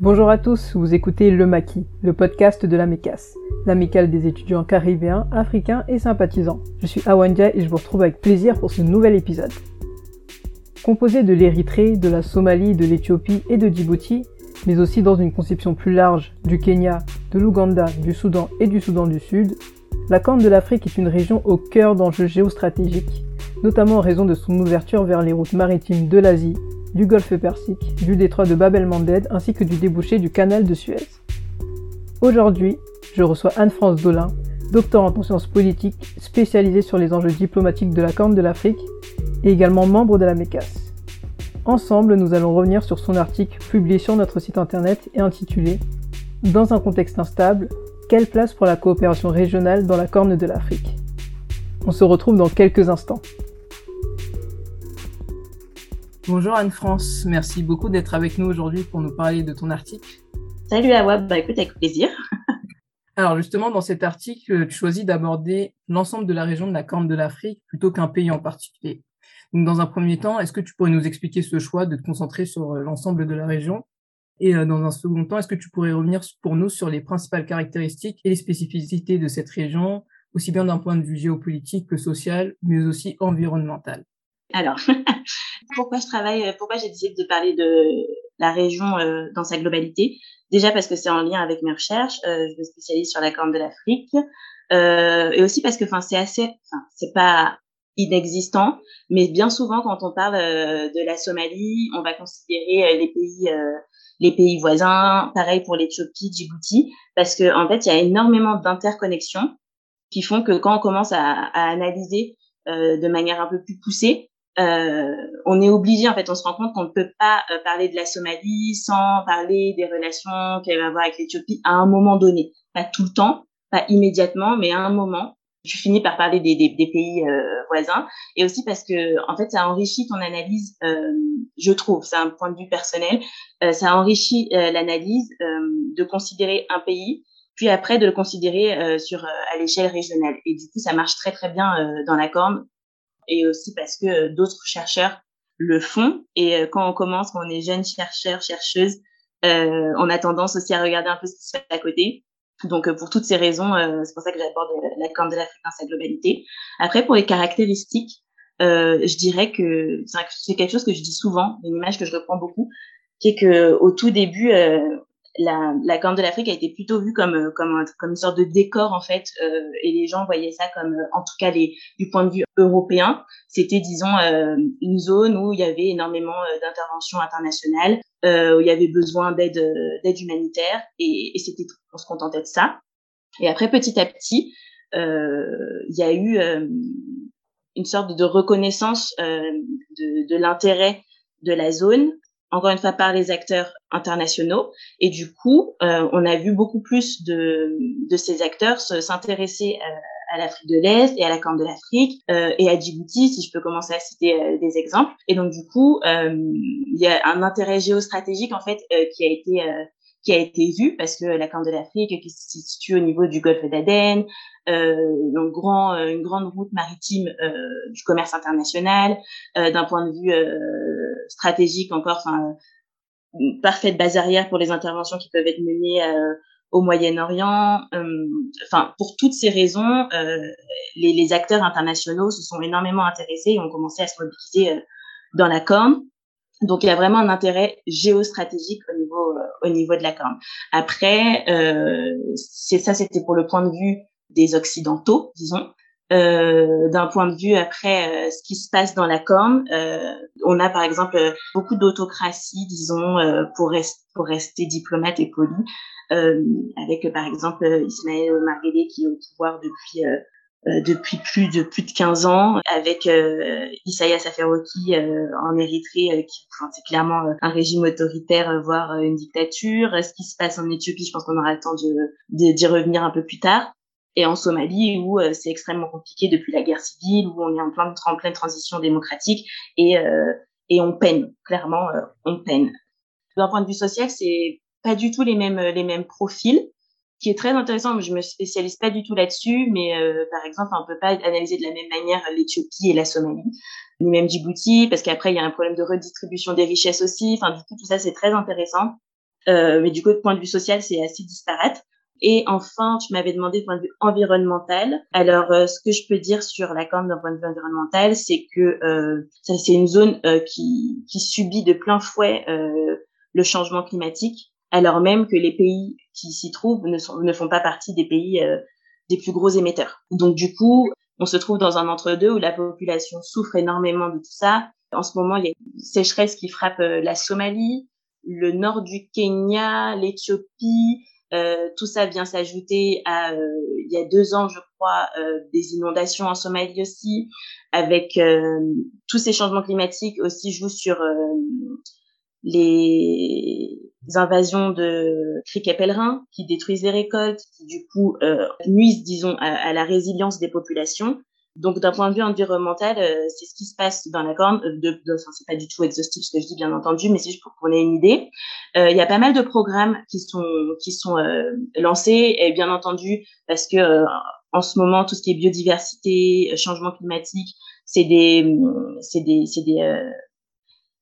Bonjour à tous, vous écoutez Le Maquis, le podcast de la MECAS, l'amicale des étudiants caribéens, africains et sympathisants. Je suis Awandia et je vous retrouve avec plaisir pour ce nouvel épisode. Composé de l'Érythrée, de la Somalie, de l'Éthiopie et de Djibouti, mais aussi dans une conception plus large du Kenya, de l'Ouganda, du Soudan et du Soudan du Sud, la Corne de l'Afrique est une région au cœur d'enjeux géostratégiques, notamment en raison de son ouverture vers les routes maritimes de l'Asie, du golfe Persique, du détroit de Bab el-Mandeb ainsi que du débouché du canal de Suez. Aujourd'hui, je reçois Anne-France Dolin, doctorante en sciences politiques spécialisée sur les enjeux diplomatiques de la Corne de l'Afrique et également membre de la MECAS. Ensemble, nous allons revenir sur son article publié sur notre site internet et intitulé Dans un contexte instable, quelle place pour la coopération régionale dans la Corne de l'Afrique? On se retrouve dans quelques instants. Bonjour Anne-France, merci beaucoup d'être avec nous aujourd'hui pour nous parler de ton article. Salut Awab, bah écoute avec plaisir. Alors justement, dans cet article, tu choisis d'aborder l'ensemble de la région de la Corne de l'Afrique plutôt qu'un pays en particulier. Donc dans un premier temps, est-ce que tu pourrais nous expliquer ce choix de te concentrer sur euh, l'ensemble de la région? Et euh, dans un second temps, est-ce que tu pourrais revenir pour nous sur les principales caractéristiques et les spécificités de cette région, aussi bien d'un point de vue géopolitique que social, mais aussi environnemental? Alors, pourquoi je travaille, pourquoi j'ai décidé de parler de la région euh, dans sa globalité Déjà parce que c'est en lien avec mes recherches. Euh, je me spécialise sur la Corne de l'Afrique, euh, et aussi parce que, enfin, c'est assez, enfin, c'est pas inexistant, mais bien souvent quand on parle de la Somalie, on va considérer les pays, les pays voisins. Pareil pour l'Éthiopie, Djibouti, parce que en fait, il y a énormément d'interconnexions qui font que quand on commence à, à analyser de manière un peu plus poussée, euh, on est obligé, en fait, on se rend compte qu'on ne peut pas euh, parler de la Somalie sans parler des relations qu'elle va avoir avec l'Éthiopie à un moment donné. Pas tout le temps, pas immédiatement, mais à un moment. Tu finis par parler des, des, des pays euh, voisins. Et aussi parce que en fait ça enrichit ton analyse je trouve. C'est un point de vue personnel. Ça enrichit l'analyse de considérer un pays puis après de le considérer sur à l'échelle régionale. Et du coup ça marche très très bien dans la corne et aussi parce que euh, d'autres chercheurs le font. Et euh, quand on commence, quand on est jeune chercheur, chercheuse, euh, on a tendance aussi à regarder un peu ce qui se fait à côté. Donc, pour toutes ces raisons, c'est pour ça que j'aborde la Corne de l'Afrique dans sa globalité. Après, pour les caractéristiques, je dirais que c'est quelque chose que je dis souvent, une image que je reprends beaucoup, qui est que au tout début, la, la Corne de l'Afrique a été plutôt vue comme euh, comme comme une sorte de décor en fait euh, et les gens voyaient ça comme euh, en tout cas les, du point de vue européen. C'était disons euh, une zone où il y avait énormément d'interventions internationales où il y avait besoin d'aide d'aide humanitaire et, et c'était on se contentait de ça. Et après petit à petit il y a eu une sorte de reconnaissance de, de l'intérêt de la zone encore une fois par les acteurs internationaux. Et du coup, euh, on a vu beaucoup plus de, de ces acteurs s'intéresser à, à l'Afrique de l'Est et à la Corne de l'Afrique euh, et à Djibouti, si je peux commencer à citer euh, des exemples. Et donc du coup, euh, il y a un intérêt géostratégique en fait euh, qui a été qui a été vu parce que la Corne de l'Afrique qui se situe au niveau du golfe d'Aden, euh, un grand, une grande route maritime euh, du commerce international, euh, d'un point de vue stratégique encore, enfin, parfaite base arrière pour les interventions qui peuvent être menées euh, au Moyen-Orient. Euh, enfin, pour toutes ces raisons, euh, les, les, acteurs internationaux se sont énormément intéressés et ont commencé à se mobiliser dans la Corne. Donc, il y a vraiment un intérêt géostratégique au niveau au niveau de la Corne. Après, c'est ça, c'était pour le point de vue des occidentaux, disons. Euh, d'un point de vue après euh, ce qui se passe dans la Corne, euh, on a par exemple beaucoup d'autocratie, disons, pour, pour rester diplomate et poli, avec par exemple Ismaël Marguerite qui est au pouvoir depuis depuis plus de plus de 15 ans, avec euh, Isaias Afewerki en Érythrée, qui enfin, c'est clairement un régime autoritaire, voire une dictature. Ce qui se passe en Éthiopie, je pense qu'on aura le temps de d'y revenir un peu plus tard et en Somalie où euh, c'est extrêmement compliqué depuis la guerre civile, où on est en, plein, en pleine transition démocratique et, euh, et on peine, clairement, euh, on peine. D'un point de vue social, c'est pas du tout les mêmes, les mêmes profils, qui est très intéressant. Je me spécialise pas du tout là-dessus, mais par exemple, on peut pas analyser de la même manière l'Éthiopie et la Somalie, ni même Djibouti, parce qu'après il y a un problème de redistribution des richesses aussi. Enfin, du coup, tout ça c'est très intéressant mais du coup, point de vue social, c'est assez disparate. Et enfin, tu m'avais demandé du point de vue environnemental. Alors, euh, ce que je peux dire sur la Corne d'un point de vue environnemental, c'est que euh, c'est une zone euh, qui, qui, subit de plein fouet euh, le changement climatique, alors même que les pays qui s'y trouvent ne, sont, ne font pas partie des pays des plus gros émetteurs. Donc, du coup, on se trouve dans un entre-deux où la population souffre énormément de tout ça. En ce moment, il y a une sécheresse qui frappe la Somalie, le nord du Kenya, l'Éthiopie, euh, tout ça vient s'ajouter à, euh, il y a deux ans, je crois, euh, des inondations en Somalie aussi, avec tous ces changements climatiques aussi jouent sur les invasions de criquets pèlerins qui détruisent les récoltes, qui du coup nuisent, disons, à, la résilience des populations. Donc, d'un point de vue environnemental, euh, c'est ce qui se passe dans la corne. Euh, de, de, enfin, c'est pas du tout exhaustif ce que je dis, bien entendu, mais c'est juste pour qu'on ait une idée. Euh, il y a pas mal de programmes qui sont qui sont lancés, et bien entendu, parce que en ce moment, tout ce qui est biodiversité, changement climatique, c'est des c'est des c'est des,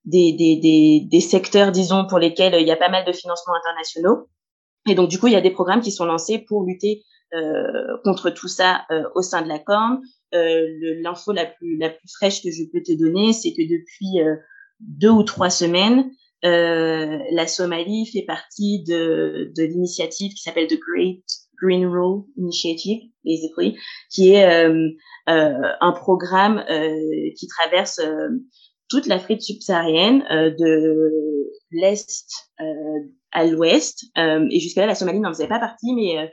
des, des, des, des secteurs, disons, pour lesquels il y a pas mal de financements internationaux. Et donc, du coup, il y a des programmes qui sont lancés pour lutter contre tout ça euh, au sein de la Corne. Euh, l'info la plus la plus fraîche que je peux te donner, c'est que depuis deux ou trois semaines, la Somalie fait partie de, de l'initiative qui s'appelle The Great Green Rule Initiative, basically, qui est euh, un programme euh, qui traverse toute l'Afrique subsaharienne de l'est à l'ouest. et jusqu'à là, la Somalie n'en faisait pas partie, mais euh,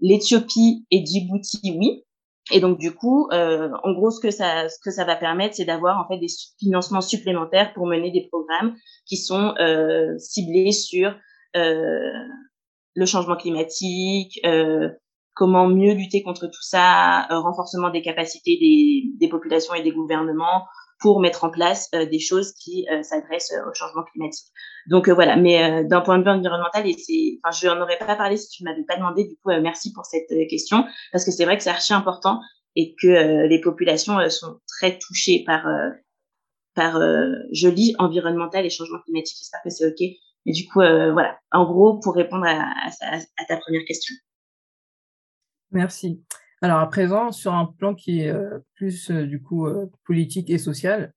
l'Éthiopie et Djibouti, oui. Et donc du coup, euh, en gros, ce que ça, ce que ça va permettre, c'est d'avoir en fait des financements supplémentaires pour mener des programmes qui sont euh, ciblés sur euh, le changement climatique, euh, comment mieux lutter contre tout ça, euh, renforcement des capacités des, des, populations et des gouvernements pour mettre en place euh, des choses qui euh, s'adressent euh, au changement climatique. Donc voilà, mais d'un point de vue environnemental, et enfin, je n'en aurais pas parlé si tu m'avais pas demandé. Du coup, merci pour cette question parce que c'est vrai que c'est archi important et que les populations sont très touchées par par je lis environnemental et changement climatique. J'espère que c'est ok. Mais du coup, voilà. En gros, pour répondre à ta première question. Merci. Alors à présent, sur un plan qui est euh, plus euh, du coup euh, politique et social,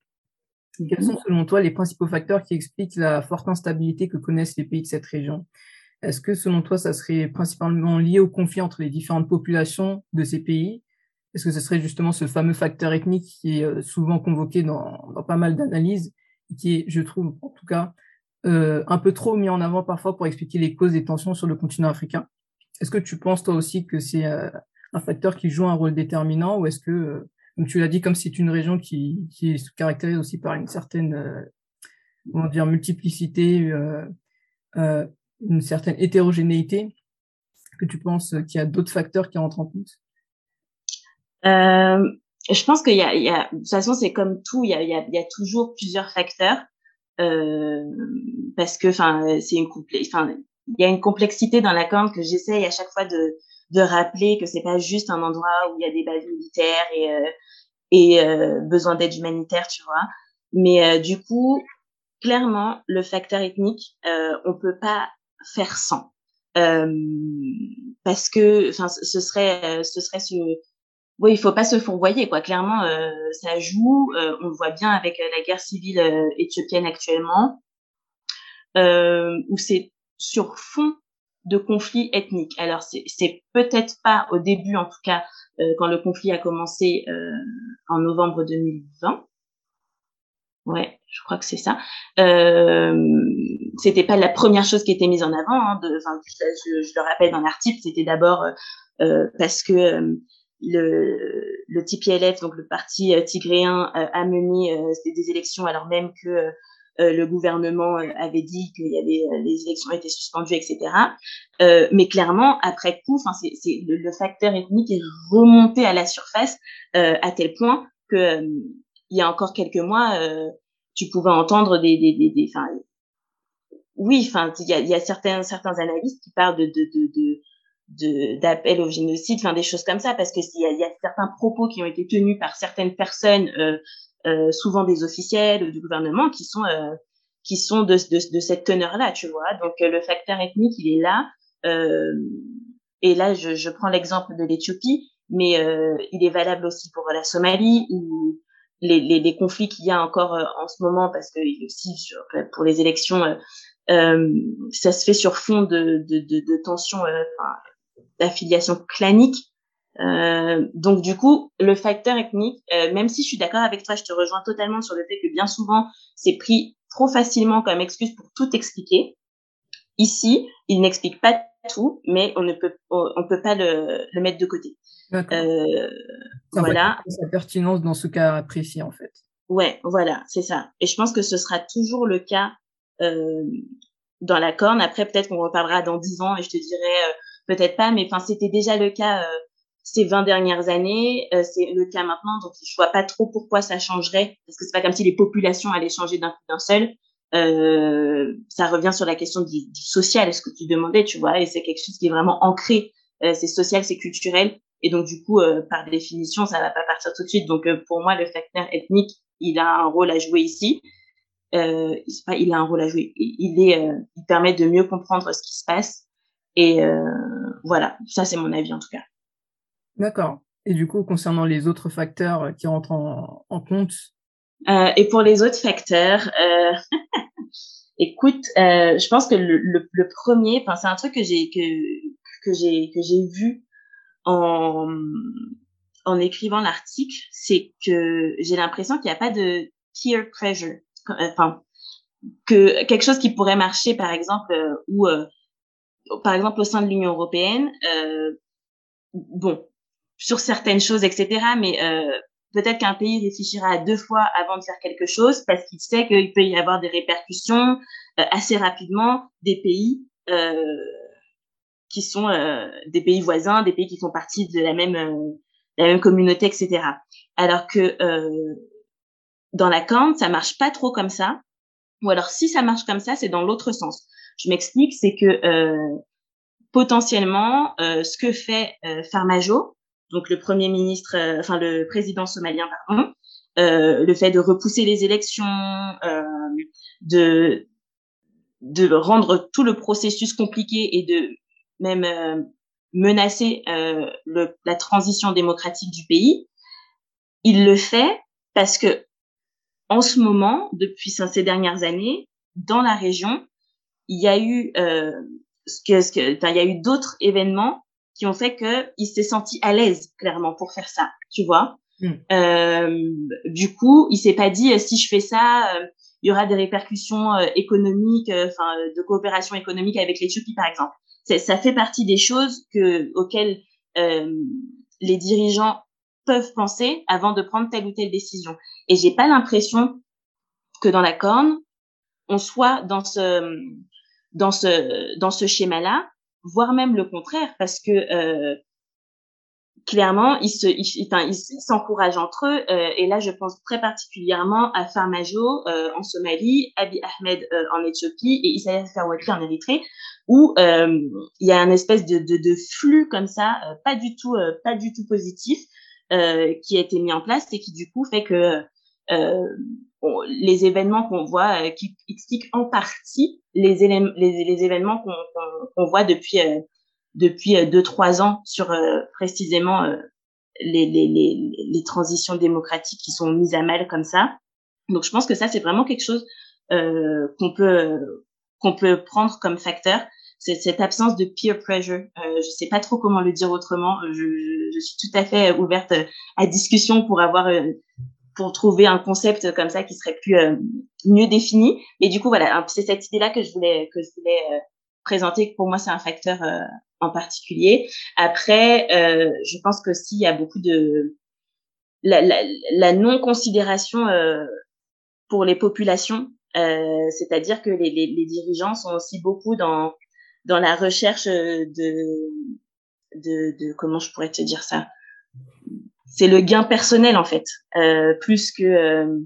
quels sont selon toi les principaux facteurs qui expliquent la forte instabilité que connaissent les pays de cette région? Est-ce que selon toi, ça serait principalement lié au conflit entre les différentes populations de ces pays? Est-ce que ce serait justement ce fameux facteur ethnique qui est souvent convoqué dans, dans pas mal d'analyses et qui est, je trouve en tout cas, euh, un peu trop mis en avant parfois pour expliquer les causes des tensions sur le continent africain? Est-ce que tu penses toi aussi que c'est un facteur qui joue un rôle déterminant ou est-ce que, euh, comme tu l'as dit, comme c'est une région qui, qui se caractérise aussi par une certaine euh, comment dire, multiplicité, euh, une certaine hétérogénéité, que tu penses qu'il y a d'autres facteurs qui rentrent en compte? Je pense qu'il y a, de toute façon, c'est comme tout, il y a, toujours plusieurs facteurs. Parce que enfin c'est une enfin il y a une complexité dans la corne que j'essaye à chaque fois de de rappeler que c'est pas juste un endroit où il y a des bases militaires et euh, et euh, besoin d'aide humanitaire, tu vois. Mais euh, du coup, clairement, le facteur ethnique, on peut pas faire sans. parce que, enfin, ce serait, ce serait ce, oui, il faut pas se fourvoyer, quoi. Clairement, ça joue. on le voit bien avec la guerre civile éthiopienne actuellement, où c'est sur fond de conflits ethniques. Alors c'est peut-être pas au début, en tout cas, euh, quand le conflit a commencé euh, en novembre 2020. Ouais, je crois que c'est ça. Euh, c'était pas la première chose qui était mise en avant. Hein, de, je, je, le rappelle dans l'article, c'était d'abord euh, parce que le, le TPLF, donc le parti tigréen, a mené des élections alors même que euh, le gouvernement euh, avait dit qu'il y avait euh, les élections étaient suspendues, etc. mais clairement, après coup, enfin, c'est, c'est le, facteur ethnique est remonté à la surface à tel point que il y a encore quelques mois, tu pouvais entendre des, des, des, des oui, enfin, il y a, y a certains certains analystes qui parlent de de de, de d'appel au génocide, enfin des choses comme ça, parce que il y a, y a certains propos qui ont été tenus par certaines personnes euh, euh, souvent des officiels du gouvernement qui sont euh, qui sont de, de, de cette teneur-là, tu vois. Donc le facteur ethnique, il est là. et là, je, je prends l'exemple de l'Éthiopie, mais il est valable aussi pour la Somalie ou les, les, les conflits qu'il y a encore en ce moment, parce que aussi sur, pour les élections, euh, ça se fait sur fond de, de, de, de tensions, euh, d'affiliation clanique. Euh, donc du coup, le facteur ethnique, euh, même si je suis d'accord avec toi, je te rejoins totalement sur le fait que bien souvent c'est pris trop facilement comme excuse pour tout expliquer. Ici, il n'explique pas tout, mais on ne peut on peut pas le, le mettre de côté. Euh, voilà. Sa pertinence dans ce cas précis en fait. Ouais, voilà, c'est ça. Et je pense que ce sera toujours le cas euh, dans la corne. Après, peut-être qu'on reparlera dans dix ans et je te dirai euh, peut-être pas, mais enfin, c'était déjà le cas euh, ces 20 dernières années, c'est le cas maintenant, donc je vois pas trop pourquoi ça changerait, parce que c'est pas comme si les populations allaient changer d'un coup d'un seul. Euh, ça revient sur la question du, du social, ce que tu demandais, tu vois, et c'est quelque chose qui est vraiment ancré. Euh, c'est social, c'est culturel, et donc du coup, euh, par définition, ça va pas partir tout de suite. Donc pour moi, le facteur ethnique, il a un rôle à jouer ici euh, il a un rôle à jouer. Il est, euh, il permet de mieux comprendre ce qui se passe. Et euh, voilà, ça c'est mon avis en tout cas. D'accord. Et du coup, concernant les autres facteurs qui rentrent en, compte? Euh, Et pour les autres facteurs, euh, écoute, euh, je pense que le, le, le premier, enfin c'est un truc que j'ai que que j'ai que j'ai vu en en écrivant l'article, c'est que j'ai l'impression qu'il n'y a pas de peer pressure enfin que quelque chose qui pourrait marcher par exemple euh, ou euh, par exemple au sein de l'Union européenne euh, bon sur certaines choses etc mais peut-être qu'un pays réfléchira deux fois avant de faire quelque chose parce qu'il sait qu'il peut y avoir des répercussions assez rapidement des pays qui sont des pays voisins des pays qui font partie de la même la même communauté etc alors que dans la Corne, ça marche pas trop comme ça. Ou alors, si ça marche comme ça, c'est dans l'autre sens. Je m'explique, c'est que euh, potentiellement, euh, ce que fait euh, Farmajo, donc le premier ministre, euh, enfin le président somalien, pardon, euh, le fait de repousser les élections, euh, de de rendre tout le processus compliqué et de même menacer le, la transition démocratique du pays, il le fait parce que en ce moment, depuis ces dernières années, dans la région, il y a eu euh, ce que, ce que, il y a eu d'autres événements qui ont fait que il s'est senti à l'aise clairement pour faire ça, tu vois. Mm. Euh, du coup, il s'est pas dit euh, si je fais ça, euh, il y aura des répercussions euh, économiques, enfin de coopération économique avec l'Éthiopie par exemple. Ça fait partie des choses que auxquelles les dirigeants peuvent penser avant de prendre telle ou telle décision. Et j'ai pas l'impression que dans la corne, on soit dans ce dans ce dans ce schéma-là, voire même le contraire, parce que euh, clairement, ils se, ils, s'encouragent entre eux. Euh, et là, je pense très particulièrement à Farmajo euh, en Somalie, Abiy Ahmed euh, en Éthiopie et Isaias Afwerki en Érythrée, où euh, il y a un espèce de, de, de flux comme ça, euh, pas du tout, pas du tout positif, euh, qui a été mis en place et qui du coup fait que euh, les événements qu'on voit, euh, qui expliquent en partie les, événements qu'on voit depuis depuis deux trois ans sur précisément les, transitions démocratiques qui sont mises à mal comme ça. Donc je pense que ça c'est vraiment quelque chose euh, qu'on peut qu'on peut prendre comme facteur c'est cette absence de peer pressure. Euh, je sais pas trop comment le dire autrement. Je, suis tout à fait ouverte à discussion pour avoir euh, pour trouver un concept comme ça qui serait plus euh, mieux défini. Mais du coup voilà, c'est cette idée-là que je voulais que je voulais euh, présenter. Pour moi, c'est un facteur en particulier. Après, je pense que s'il y a beaucoup de la, la, la non considération pour les populations, euh, c'est-à-dire que les, les, les, dirigeants sont aussi beaucoup dans dans la recherche euh, de, de, de comment je pourrais te dire ça? C'est le gain personnel en fait euh, plus que euh,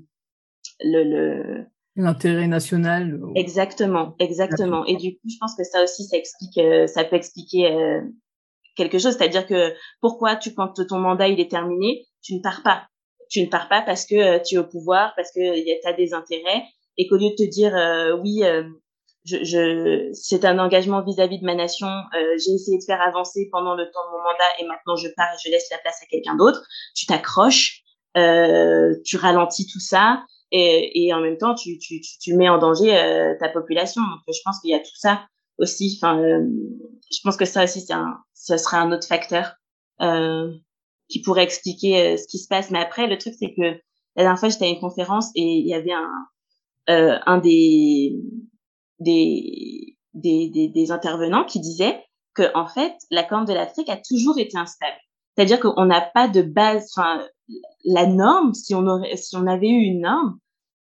le, le l'intérêt national exactement exactement. Et du coup je pense que ça aussi ça explique euh, ça peut expliquer euh, quelque chose. C'est-à-dire que pourquoi tu quand ton mandat il est terminé tu ne pars pas. Tu ne pars pas parce que tu es au pouvoir parce que tu as des intérêts et qu'au lieu de te dire oui, je, je c'est un engagement vis-à-vis de ma nation. Euh, j'ai essayé de faire avancer pendant le temps de mon mandat et maintenant je pars et je laisse la place à quelqu'un d'autre. Tu t'accroches, euh, tu ralentis tout ça et, et en même temps tu, tu, tu, mets en danger euh, ta population. Donc je pense qu'il y a tout ça aussi. Enfin, euh, je pense que ça aussi c'est un, ça sera un autre facteur euh, qui pourrait expliquer ce qui se passe. Mais après le truc c'est que la dernière fois j'étais à une conférence et il y avait un un des des, des, des, intervenants qui disaient que en fait la Corne de l'Afrique a toujours été instable. C'est-à-dire qu'on n'a pas de base. Enfin, la norme, si on aurait, si on avait eu une norme,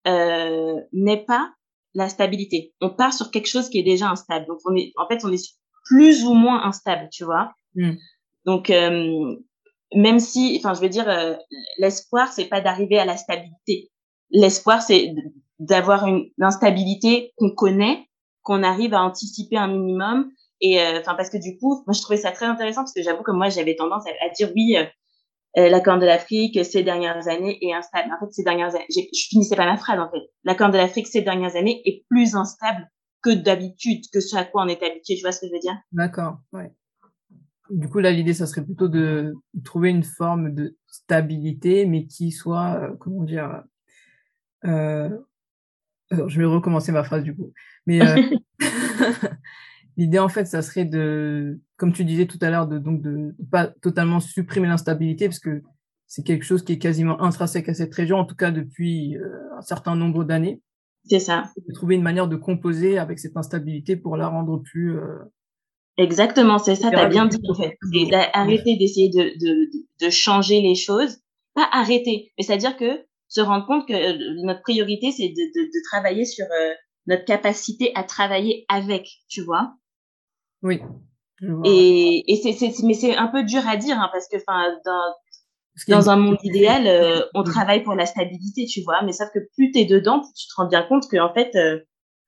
euh, n'est pas la stabilité. On part sur quelque chose qui est déjà instable. Donc on est, en fait, on est plus ou moins instable, tu vois. Mm. Donc euh, même si, enfin, je veux dire, euh, l'espoir, c'est pas d'arriver à la stabilité. L'espoir, c'est d'avoir une instabilité qu'on connaît qu'on arrive à anticiper un minimum. Et euh, enfin parce que du coup, moi je trouvais ça très intéressant parce que j'avoue que moi j'avais tendance à, dire oui, euh, euh, la Corne de l'Afrique ces dernières années est instable. En fait, ces dernières années, je finissais pas ma phrase en fait. La Corne de l'Afrique ces dernières années est plus instable que d'habitude, que ce à quoi on est habitué. Tu vois ce que je veux dire? D'accord. Ouais. Du coup, là, l'idée, ça serait plutôt de trouver une forme de stabilité, mais qui soit, comment dire, euh, je vais recommencer ma phrase du coup. Mais euh, l'idée en fait, ça serait de, comme tu disais tout à l'heure, de donc de, pas totalement supprimer l'instabilité parce que c'est quelque chose qui est quasiment intrinsèque à cette région, en tout cas depuis euh, un certain nombre d'années. C'est ça. De trouver une manière de composer avec cette instabilité pour la rendre plus. Euh, Exactement, c'est ça, tu as bien dit en fait. arrêter d'essayer de, de, de changer les choses. Pas arrêter, mais c'est-à-dire que se rendre compte que notre priorité, c'est de, de, de, travailler sur notre capacité à travailler avec, tu vois? Oui. Et, et c'est, mais c'est un peu dur à dire, hein, parce que, enfin, dans, dans un monde idéal, euh, on travaille pour la stabilité, tu vois? Mais sauf que plus t'es dedans, plus tu te rends bien compte que, en fait, euh,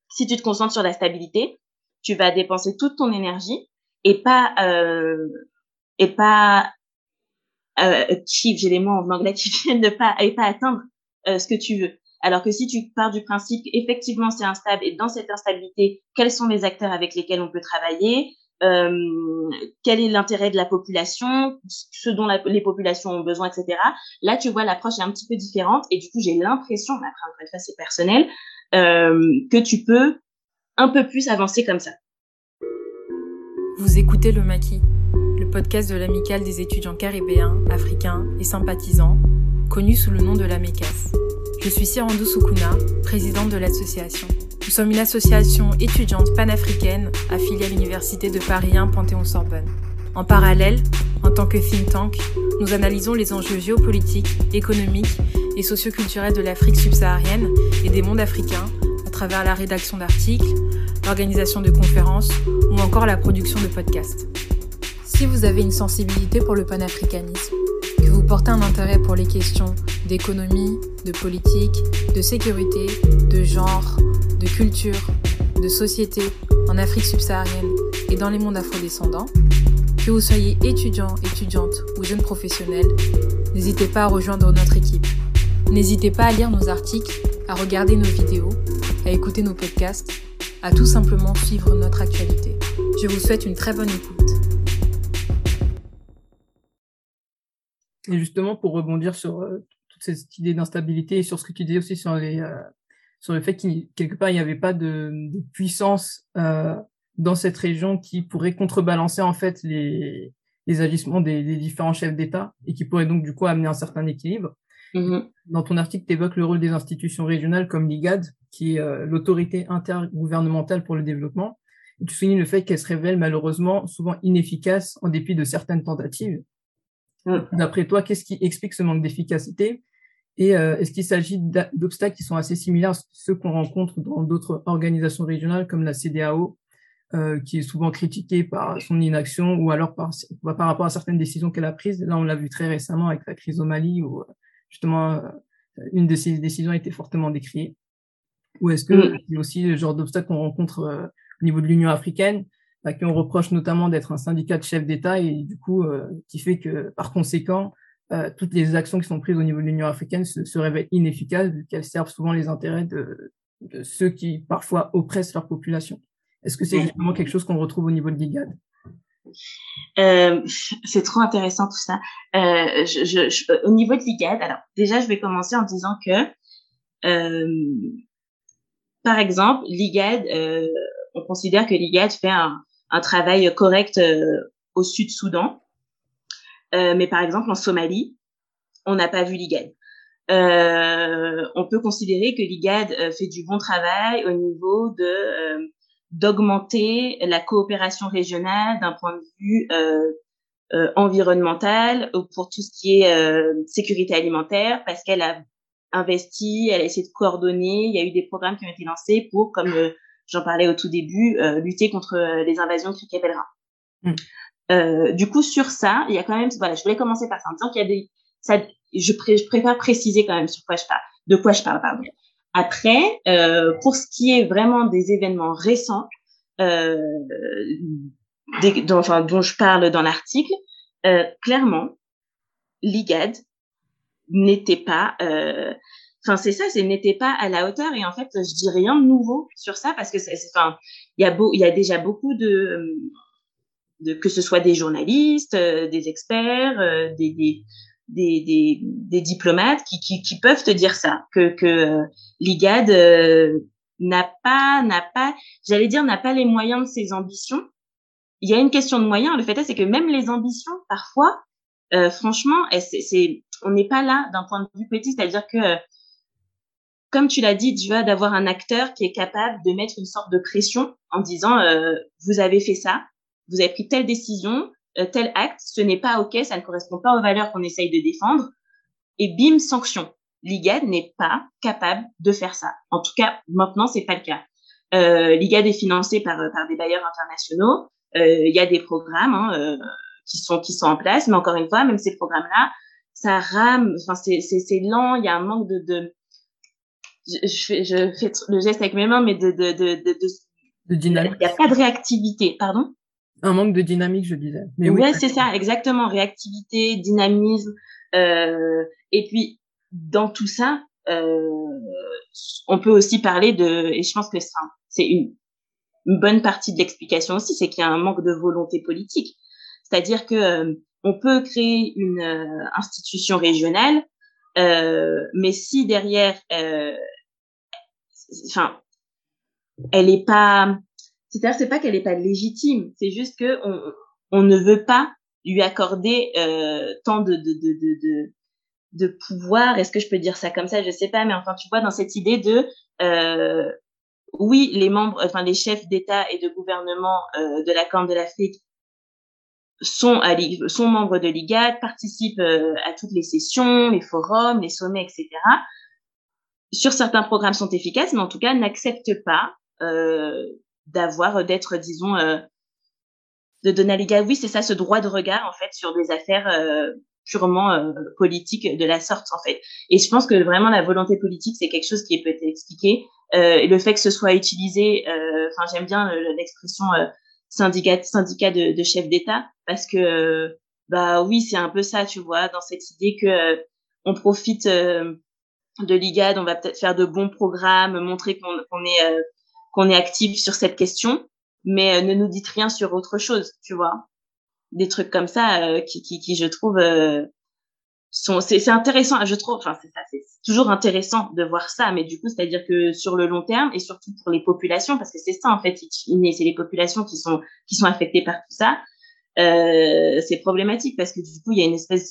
si tu te concentres sur la stabilité, tu vas dépenser toute ton énergie et pas, euh, et pas, euh, achieve, j'ai les mots en anglais qui viennent de pas, et pas atteindre ce que tu veux. Alors que si tu pars du principe effectivement c'est instable et dans cette instabilité, quels sont les acteurs avec lesquels on peut travailler euh, quel est l'intérêt de la population, ce dont les populations ont besoin, etc. Là, tu vois, l'approche est un petit peu différente et du coup, j'ai l'impression, après, encore une fois, c'est personnel, euh, que tu peux un peu plus avancer comme ça. Vous écoutez Le Maquis, le podcast de l'amicale des étudiants caribéens, africains et sympathisants, connu sous le nom de la MECAS. Je suis Sirandou Soukouna, présidente de l'association. Nous sommes une association étudiante panafricaine affiliée à l'Université de Paris 1 Panthéon-Sorbonne. En parallèle, en tant que think tank, nous analysons les enjeux géopolitiques, économiques et socioculturels de l'Afrique subsaharienne et des mondes africains à travers la rédaction d'articles, l'organisation de conférences ou encore la production de podcasts. Si vous avez une sensibilité pour le panafricanisme, que vous portez un intérêt pour les questions d'économie, de politique, de sécurité, de genre, de culture, de société en Afrique subsaharienne et dans les mondes afrodescendants, que vous soyez étudiant, étudiante ou jeune professionnel, n'hésitez pas à rejoindre notre équipe. N'hésitez pas à lire nos articles, à regarder nos vidéos, à écouter nos podcasts, à tout simplement suivre notre actualité. Je vous souhaite une très bonne écoute. Et justement, pour rebondir sur euh, toute cette idée d'instabilité et sur ce que tu disais aussi sur, les, euh, sur le fait qu'il quelque part il n'y avait pas de, de puissance euh, dans cette région qui pourrait contrebalancer en fait les, les agissements des, des différents chefs d'État et qui pourrait donc du coup amener un certain équilibre. Mm-hmm. Dans ton article, tu évoques le rôle des institutions régionales comme l'IGAD, qui est euh, l'autorité intergouvernementale pour le développement. Et tu soulignes le fait qu'elle se révèle malheureusement souvent inefficace en dépit de certaines tentatives. Mm. D'après toi, qu'est-ce qui explique ce manque d'efficacité Et euh, est-ce qu'il s'agit d'obstacles qui sont assez similaires à ceux qu'on rencontre dans d'autres organisations régionales comme la CDAO, euh, qui est souvent critiquée par son inaction ou alors par, par rapport à certaines décisions qu'elle a prises? Là, on l'a vu très récemment avec la crise au Mali, où justement euh, une de ces décisions a été fortement décriée. Ou est-ce que mm. c'est aussi le genre d'obstacle qu'on rencontre euh, au niveau de l'Union africaine à qui on reproche notamment d'être un syndicat de chefs d'État et du coup euh, qui fait que par conséquent euh, toutes les actions qui sont prises au niveau de l'Union africaine se, se révèlent inefficaces vu qu'elles servent souvent les intérêts de, ceux qui parfois oppressent leur population. Est-ce que c'est vraiment quelque chose qu'on retrouve au niveau de l'IGAD? Euh, c'est trop intéressant tout ça. Euh, je, je, au niveau de l'IGAD, alors déjà, je vais commencer en disant que, euh, par exemple, l'IGAD, euh, on considère que l'IGAD fait un, un, travail correct euh, au Sud-Soudan, euh, mais par exemple en Somalie, on n'a pas vu l'IGAD. on peut considérer que l'IGAD fait du bon travail au niveau de d'augmenter la coopération régionale d'un point de vue euh, euh, environnemental pour tout ce qui est euh, sécurité alimentaire parce qu'elle a investi, elle a essayé de coordonner. Il y a eu des programmes qui ont été lancés pour, comme euh, j'en parlais au tout début, euh, lutter contre les invasions de pèlerins. Mm. du coup, sur ça, il y a quand même, voilà, je voulais commencer par ça en disant qu'il y a des, ça, je, je préfère préciser quand même sur quoi je parle, de quoi je parle, pardon. Après, euh, pour ce qui est vraiment des événements récents, euh, des, dont, enfin, dont je parle dans l'article, euh, clairement, l'IGAD n'était pas, euh, enfin c'est ça, c'est n'était pas à la hauteur. Et en fait, je dis rien de nouveau sur ça parce que enfin, il y a beau, il y a déjà beaucoup de, de que ce soit des journalistes, euh, des experts, euh, des, des des, des, diplomates qui, qui, qui, peuvent te dire ça, que, que euh, l'IGAD euh, n'a pas, n'a pas, j'allais dire, n'a pas les moyens de ses ambitions. Il y a une question de moyens. Le fait est, c'est que même les ambitions, parfois, euh, franchement, c'est, on n'est pas là d'un point de vue politique, c'est-à-dire que, comme tu l'as dit, tu vois, d'avoir un acteur qui est capable de mettre une sorte de pression en disant, vous avez fait ça, vous avez pris telle décision, euh, tel acte, ce n'est pas OK, ça ne correspond pas aux valeurs qu'on essaye de défendre. Et bim, sanction. L'IGAD n'est pas capable de faire ça. En tout cas, maintenant, c'est pas le cas. Euh, L'IGAD est financé par, par des bailleurs internationaux. Euh, il y a des programmes hein, euh, qui sont qui sont en place, mais encore une fois, même ces programmes-là, ça rame. Enfin, c'est lent. Il y a un manque de, de je, fais, je fais le geste avec mes mains, mais de de de de, de, de dynamique. Il n'y a pas de réactivité. Pardon? Un manque de dynamique, je disais. Mais ouais, c'est ça, exactement. Réactivité, dynamisme. Euh, et puis, dans tout ça, euh, on peut aussi parler de, et je pense que c'est une, une, bonne partie de l'explication aussi, c'est qu'il y a un manque de volonté politique. C'est-à-dire que euh, on peut créer une euh, institution régionale, euh, mais si derrière, enfin, elle n'est pas c'est-à-dire, c'est pas qu'elle n'est pas légitime, c'est juste que on, ne veut pas lui accorder euh, tant de, de, de, de, de pouvoir. Est-ce que je peux dire ça comme ça? Je sais pas, mais enfin, tu vois, dans cette idée de euh, oui, les membres, enfin les chefs d'État et de gouvernement euh, de la Corne de l'Afrique sont, à, sont membres de l'IGAD, participent à toutes les sessions, les forums, les sommets, etc. Sur certains programmes sont efficaces, mais en tout cas n'acceptent pas euh, d'avoir, euh, d'être, disons, euh, de donner à l'égard, oui, c'est ça, ce droit de regard, en fait, sur des affaires euh, purement politiques de la sorte, en fait. Et je pense que vraiment, la volonté politique, c'est quelque chose qui peut être expliqué. et le fait que ce soit utilisé, enfin, j'aime bien l'expression syndicat, syndicat de, de chefs d'État, parce que, bah oui, c'est un peu ça, tu vois, dans cette idée que on profite de l'IGAD, on va peut-être faire de bons programmes, montrer qu'on est qu'on est actif sur cette question, mais euh, ne nous dites rien sur autre chose, tu vois. Des trucs comme ça euh, qui, qui, qui, je trouve, euh, sont, c'est, intéressant, je trouve, enfin, c'est toujours intéressant de voir ça, mais du coup, c'est-à-dire que sur le long terme et surtout pour les populations, parce que c'est ça, en fait, c'est les populations qui sont, qui sont affectées par tout ça, euh, c'est problématique parce que du coup, il y a une espèce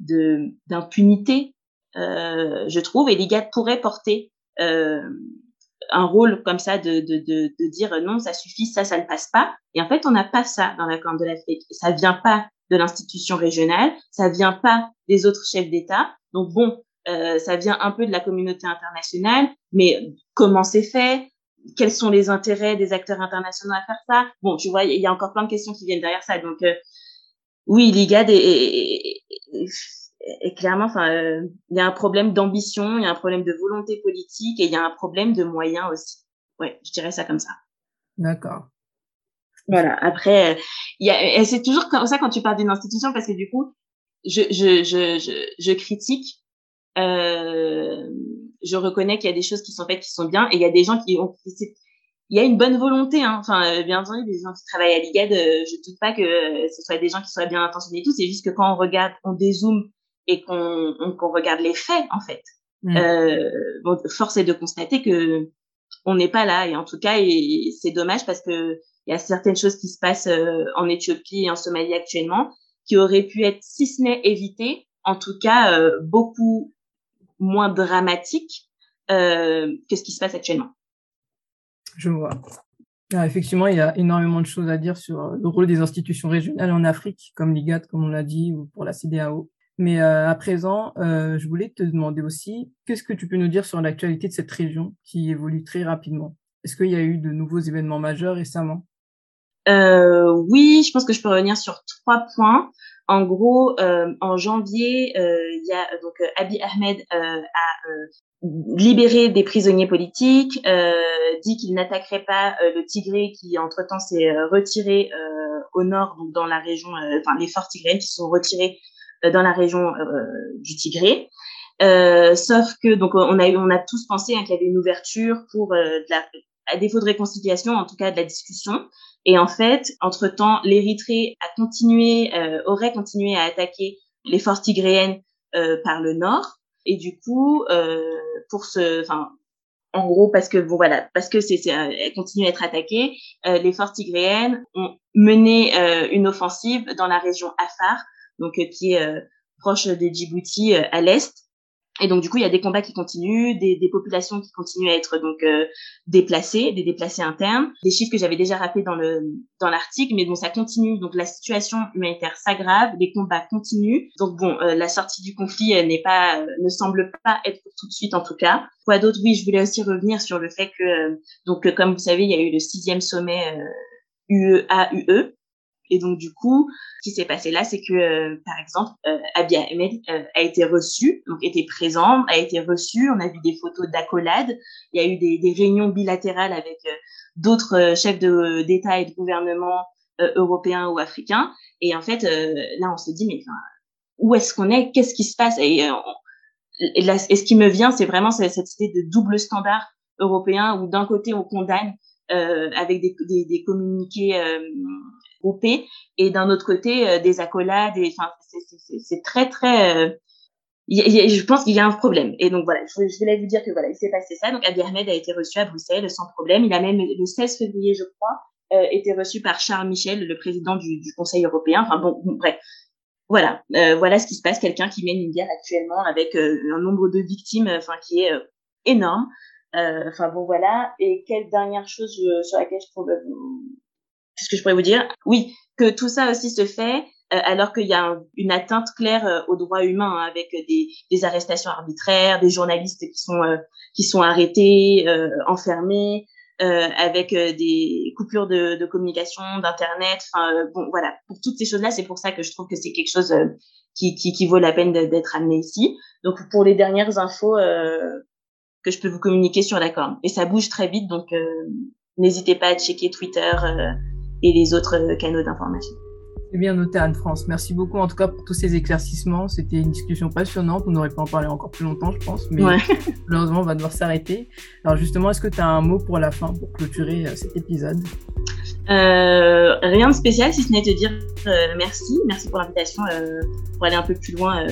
de, d'impunité, euh, je trouve, et les gars pourraient porter euh, un rôle comme ça de, de, de, de, dire non, ça suffit, ça, ça ne passe pas. Et en fait, on n'a pas ça dans la Corne de l'Afrique. Ça vient pas de l'institution régionale, ça vient pas des autres chefs d'État. Donc bon, euh, ça vient un peu de la communauté internationale, mais comment c'est fait? Quels sont les intérêts des acteurs internationaux à faire ça? Bon, tu vois, il y a encore plein de questions qui viennent derrière ça. Donc euh, oui, l'IGAD est, et clairement, enfin, euh, il y a un problème d'ambition, il y a un problème de volonté politique et il y a un problème de moyens aussi. Ouais, je dirais ça comme ça. D'accord. Voilà. Après, il y a, c'est toujours comme ça quand tu parles d'une institution parce que du coup, je, je, je, je, je critique euh, je reconnais qu'il y a des choses qui sont faites qui sont bien et il y a des gens qui ont il y a une bonne volonté hein. enfin euh, bien entendu des gens qui travaillent à l'IGAD euh, je doute pas que ce soit des gens qui soient bien intentionnés et tout c'est juste que quand on regarde on dézoome et qu'on regarde les faits en fait mmh. euh, bon, force est de constater que on n'est pas là et en tout cas c'est dommage parce que il y a certaines choses qui se passent euh, en Éthiopie et en Somalie actuellement qui auraient pu être si ce n'est évitées en tout cas beaucoup moins dramatique euh, que ce qui se passe actuellement. Je vois. Ah, effectivement, il y a énormément de choses à dire sur euh, le rôle des institutions régionales en Afrique, comme l'IGAD, comme on l'a dit, ou pour la CDAO. Mais euh, à présent, euh, je voulais te demander aussi, qu'est-ce que tu peux nous dire sur l'actualité de cette région qui évolue très rapidement? Est-ce qu'il y a eu de nouveaux événements majeurs récemment? Euh, Oui, je pense que je peux revenir sur trois points. En gros, en janvier, il y a donc Abiy Ahmed a libéré des prisonniers politiques, dit qu'il n'attaquerait pas le Tigré qui entre-temps s'est retiré au nord, donc dans la région, enfin les forts tigréens qui sont retirés dans la région du Tigré. Euh, sauf que donc on a on a tous pensé hein, qu'il y avait une ouverture pour de la, à défaut de réconciliation, en tout cas de la discussion. Et en fait, entre-temps, l'Érythrée a continué, euh, aurait continué à attaquer les forces tigréennes euh, par le nord. Et du coup, euh, pour ce, enfin, en gros, parce que bon voilà, parce que c'est elle continue à être attaquée, les forces tigréennes ont mené une offensive dans la région Afar, donc qui est proche des Djibouti à l'est, et donc du coup, il y a des combats qui continuent, des, des populations qui continuent à être donc euh, déplacées, des déplacés internes, des chiffres que j'avais déjà rappelés dans le dans l'article, mais bon, ça continue. Donc la situation humanitaire s'aggrave, les combats continuent. Donc bon, euh, la sortie du conflit euh, n'est pas, ne semble pas être pour tout de suite en tout cas. Quoi d'autre? Oui, je voulais aussi revenir sur le fait que donc comme vous savez, il y a eu le sixième sommet UE-AUE et donc, du coup, ce qui s'est passé là, c'est que, euh, par exemple, euh, Abiy Ahmed euh, a été reçu, donc était présent, a été reçu. On a vu des photos d'accolade. Il y a eu des, des réunions bilatérales avec euh, d'autres chefs d'État et de gouvernement européens ou africains. Et en fait, là, on se dit, mais où est-ce qu'on est? Qu'est-ce qui se passe? Et, et, là, ce qui me vient, c'est vraiment cette, cette idée de double standard européen où d'un côté, on condamne euh, avec des, des, des communiqués euh, groupés et d'un autre côté euh, des accolades. Enfin, c'est très très. Euh, je pense qu'il y a un problème. Et donc voilà, je, voulais vous dire que voilà, il s'est passé ça. Donc Abiy Ahmed a été reçu à Bruxelles sans problème. Il a même le 16 février, je crois, euh, été reçu par Charles Michel, le président du, Conseil européen. Enfin bon, bref. Voilà, voilà ce qui se passe. Quelqu'un qui mène une guerre actuellement avec un nombre de victimes, enfin qui est énorme. Enfin bon voilà. Et quelle dernière chose sur laquelle je pourrais vous... Qu'est-ce que je pourrais vous dire? Oui, que tout ça aussi se fait euh, alors qu'il y a une atteinte claire euh, aux droits humains hein, avec des, des, arrestations arbitraires, des journalistes qui sont qui sont arrêtés, enfermés, avec des coupures de, de communication, d'internet. Enfin bon voilà, pour toutes ces choses-là, c'est pour ça que je trouve que c'est quelque chose qui, qui, qui, vaut la peine d'être amené ici. Donc pour les dernières infos que je peux vous communiquer sur la corne. Et ça bouge très vite, donc euh, n'hésitez pas à checker Twitter euh, et les autres euh, canaux d'information. C'est bien noté Anne-France. Merci beaucoup en tout cas pour tous ces éclaircissements. C'était une discussion passionnante. On aurait pu en parler encore plus longtemps, je pense. Mais malheureusement, on va devoir s'arrêter. Alors justement, est-ce que tu as un mot pour la fin, pour clôturer cet épisode? Euh, Rien de spécial, si ce n'est te dire merci. Merci pour l'invitation pour aller un peu plus loin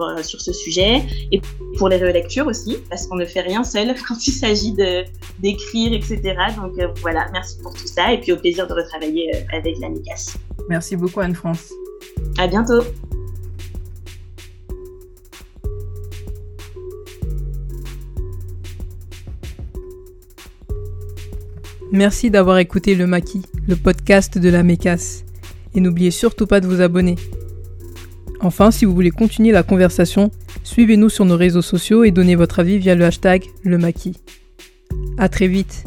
euh, sur ce sujet et pour les relectures aussi, parce qu'on ne fait rien seul quand il s'agit de d'écrire, etc. Donc euh, voilà, merci pour tout ça et puis au plaisir de retravailler euh, avec la. Merci beaucoup Anne-France. À bientôt. Merci d'avoir écouté Le Maquis, le podcast de la MECAS. Et n'oubliez surtout pas de vous abonner. Enfin, si vous voulez continuer la conversation, suivez-nous sur nos réseaux sociaux et donnez votre avis via le hashtag le maquis. À très vite